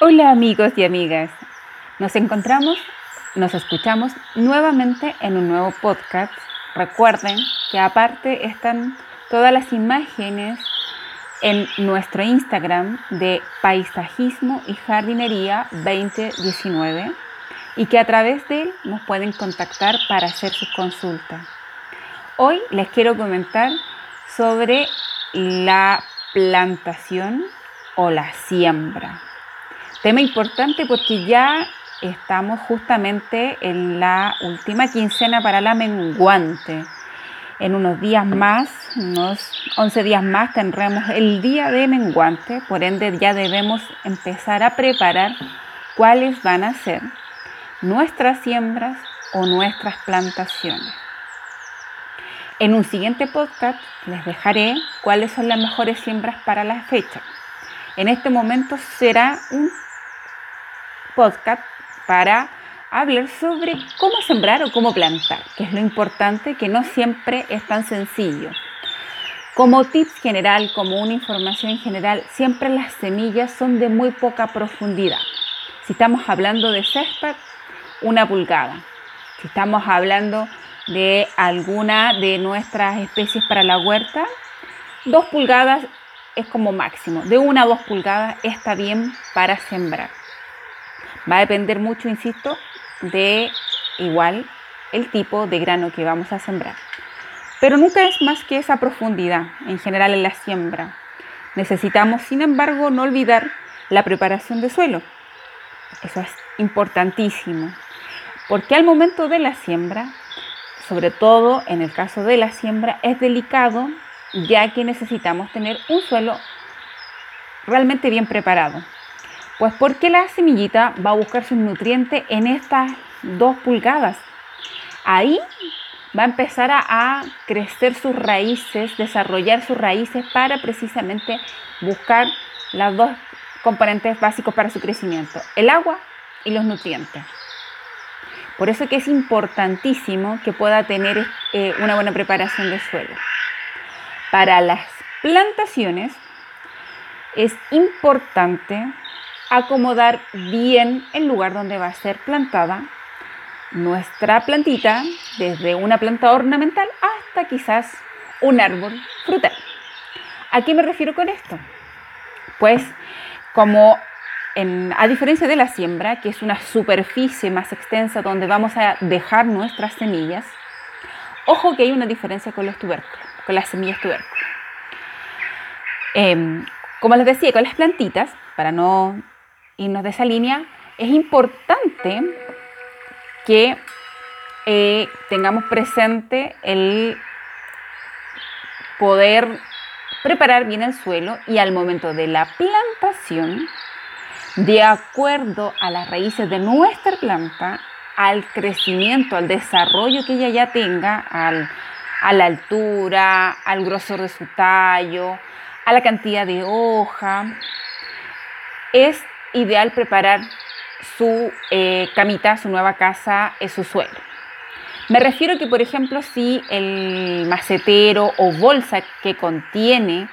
Hola amigos y amigas, nos encontramos, nos escuchamos nuevamente en un nuevo podcast. Recuerden que aparte están todas las imágenes en nuestro Instagram de Paisajismo y Jardinería 2019 y que a través de él nos pueden contactar para hacer sus consultas. Hoy les quiero comentar sobre la plantación o la siembra. Tema importante porque ya estamos justamente en la última quincena para la menguante. En unos días más, unos 11 días más, tendremos el día de menguante, por ende ya debemos empezar a preparar cuáles van a ser nuestras siembras o nuestras plantaciones. En un siguiente podcast les dejaré cuáles son las mejores siembras para la fecha. En este momento será un podcast para hablar sobre cómo sembrar o cómo plantar, que es lo importante, que no siempre es tan sencillo. Como tips general, como una información general, siempre las semillas son de muy poca profundidad. Si estamos hablando de césped, una pulgada. Si estamos hablando de alguna de nuestras especies para la huerta, dos pulgadas es como máximo. De una a dos pulgadas está bien para sembrar. Va a depender mucho, insisto, de igual el tipo de grano que vamos a sembrar. Pero nunca es más que esa profundidad en general en la siembra. Necesitamos, sin embargo, no olvidar la preparación de suelo. Eso es importantísimo. Porque al momento de la siembra, sobre todo en el caso de la siembra, es delicado ya que necesitamos tener un suelo realmente bien preparado. Pues porque la semillita va a buscar sus nutrientes en estas dos pulgadas. Ahí va a empezar a, crecer sus raíces, desarrollar sus raíces para precisamente buscar los dos componentes básicos para su crecimiento, el agua y los nutrientes. Por eso que es importantísimo que pueda tener eh, una buena preparación de suelo. Para las plantaciones es importante acomodar bien el lugar donde va a ser plantada nuestra plantita, desde una planta ornamental hasta quizás un árbol frutal. ¿A qué me refiero con esto? Pues como a diferencia de la siembra, que es una superficie más extensa donde vamos a dejar nuestras semillas, ojo que hay una diferencia con los tubérculos, con las semillas tubérculos. Em, como les decía, con las plantitas, para no irnos de esa línea, es importante que eh, tengamos presente el poder preparar bien el suelo y al momento de la plantación, de acuerdo a las raíces de nuestra planta, al crecimiento, al desarrollo que ella ya tenga, a la altura, al grosor de su tallo, a la cantidad de hoja, es ideal preparar su eh, camita, su nueva casa, en su suelo. Me refiero que, por ejemplo, si el macetero o bolsa que contiene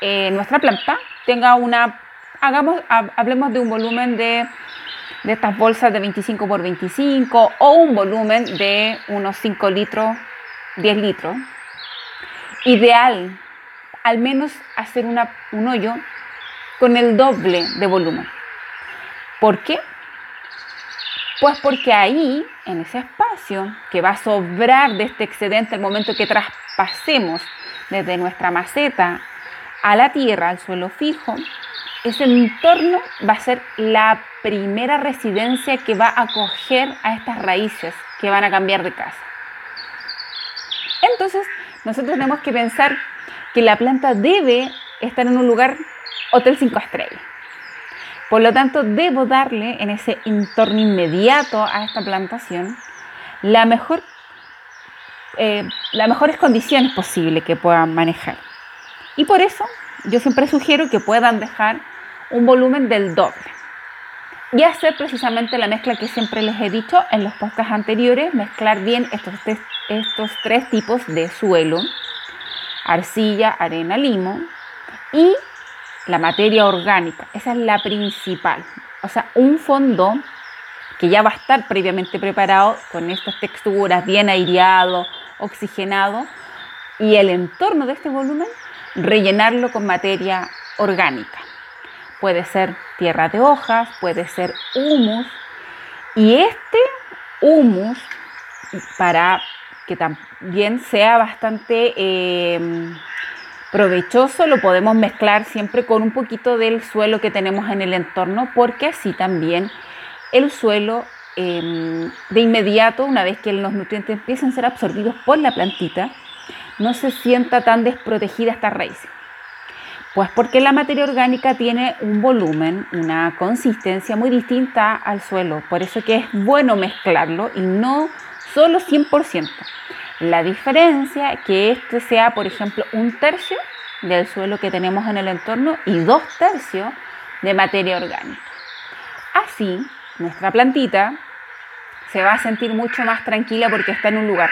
eh, nuestra planta tenga una, hagamos, hablemos de un volumen de, de estas bolsas de 25 por 25 o un volumen de unos 5 litros, 10 litros. Ideal, al menos hacer una, un hoyo con el doble de volumen. ¿Por qué? Pues porque ahí, en ese espacio que va a sobrar de este excedente al momento que traspasemos desde nuestra maceta a la tierra, al suelo fijo, ese entorno va a ser la primera residencia que va a acoger a estas raíces que van a cambiar de casa. Entonces, nosotros tenemos que pensar que la planta debe estar en un lugar hotel 5 estrellas. Por lo tanto, debo darle en ese entorno inmediato a esta plantación la mejor, eh, las mejores condiciones posibles que puedan manejar. Y por eso yo siempre sugiero que puedan dejar un volumen del doble. Y hacer precisamente la mezcla que siempre les he dicho en los podcasts anteriores, mezclar bien estos estos tres tipos de suelo, arcilla, arena, limo y la materia orgánica, esa es la principal. o sea, un fondo que ya va a estar previamente preparado con estas texturas, bien aireado, oxigenado, y el entorno de este volumen rellenarlo con materia orgánica. Puede ser tierra de hojas, puede ser humus, y este humus, para que también sea bastante eh, provechoso, lo podemos mezclar siempre con un poquito del suelo que tenemos en el entorno, porque así también el suelo em, de inmediato, una vez que los nutrientes empiezan a ser absorbidos por la plantita, no se sienta tan desprotegida esta raíz. Pues porque la materia orgánica tiene un volumen, una consistencia muy distinta al suelo. Por eso que es bueno mezclarlo y no solo 100%. La diferencia que este sea, por ejemplo, un tercio del suelo que tenemos en el entorno y dos tercios de materia orgánica. Así, nuestra plantita se va a sentir mucho más tranquila porque está en un lugar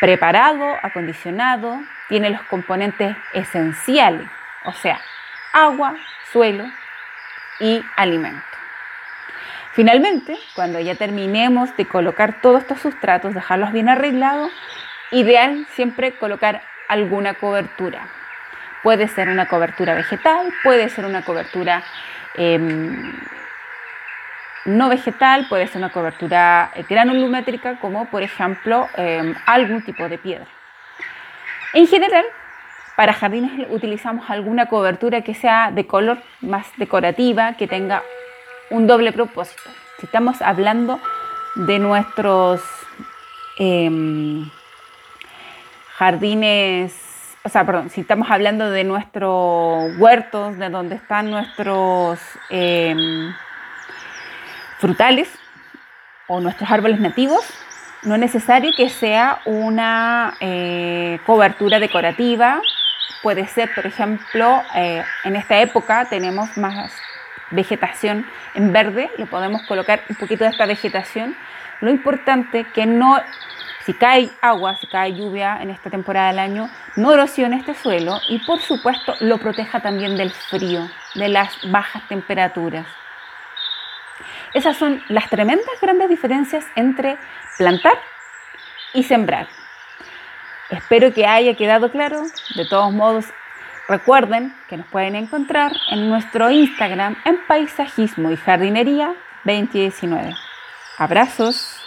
preparado, acondicionado, tiene los componentes esenciales, o sea, agua, suelo y alimento. Finalmente, cuando ya terminemos de colocar todos estos sustratos, dejarlos bien arreglados, ideal siempre colocar alguna cobertura. Puede ser una cobertura vegetal, puede ser una cobertura em, no vegetal, puede ser una cobertura eh, granulométrica, como por ejemplo em, algún tipo de piedra. En general, para jardines utilizamos alguna cobertura que sea de color más decorativa, que tenga un doble propósito. Si estamos hablando de nuestros em, jardines, o sea, perdón, si estamos hablando de nuestros huertos, de donde están nuestros em, frutales o nuestros árboles nativos, no es necesario que sea una eh, cobertura decorativa. Puede ser, por ejemplo, eh, en esta época tenemos más vegetación en verde, le podemos colocar un poquito de esta vegetación. Lo importante que no, si cae agua, si cae lluvia en esta temporada del año, no erosione este suelo y por supuesto lo proteja también del frío, de las bajas temperaturas. Esas son las tremendas grandes diferencias entre plantar y sembrar. Espero que haya quedado claro. De todos modos, Recuerden que nos pueden encontrar en nuestro Instagram en Paisajismo y Jardinería 2019. Abrazos.